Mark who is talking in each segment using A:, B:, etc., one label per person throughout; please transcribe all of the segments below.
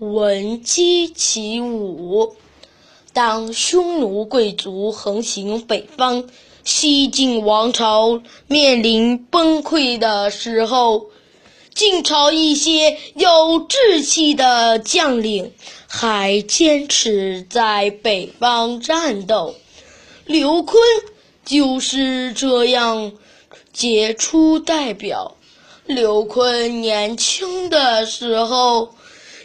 A: 闻鸡起舞。当匈奴贵族横行北方，西晋王朝面临崩溃的时候，晋朝一些有志气的将领还坚持在北方战斗。刘琨就是这样杰出代表。刘琨年轻的时候，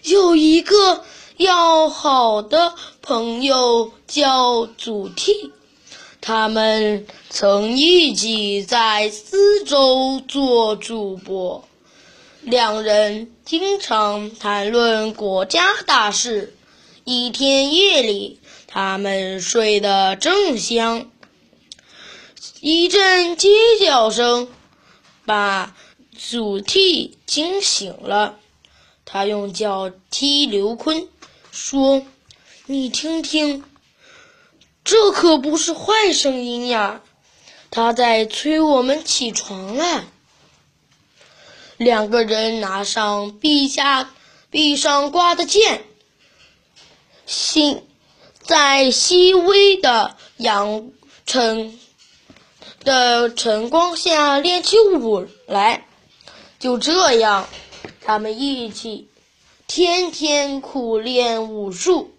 A: 有一个要好的朋友叫祖逖，他们曾一起在司州做主播，两人经常谈论国家大事。一天夜里，他们睡得正香，一阵鸡叫声把。祖逖惊醒了，他用脚踢刘坤，说：“你听听，这可不是坏声音呀，他在催我们起床了。”两个人拿上壁下壁上挂的剑，心在细微的阳晨的晨光下练起舞来。就这样，他们一起天天苦练武术，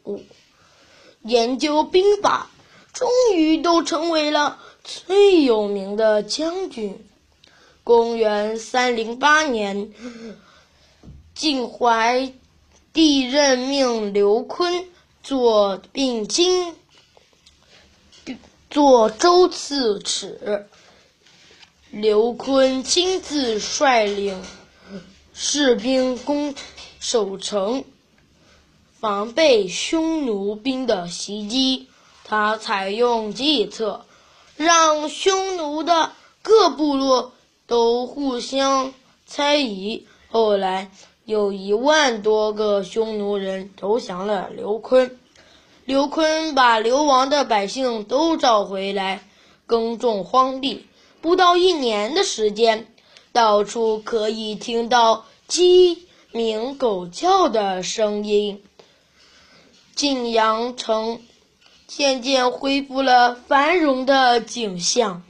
A: 研究兵法，终于都成为了最有名的将军。公元三零八年，晋怀帝任命刘琨做并京，做州刺史。刘琨亲自率领士兵攻守城，防备匈奴兵的袭击。他采用计策，让匈奴的各部落都互相猜疑。后来，有一万多个匈奴人投降了刘琨。刘琨把流亡的百姓都找回来，耕种荒地。不到一年的时间，到处可以听到鸡鸣狗叫的声音。晋阳城渐渐恢复了繁荣的景象。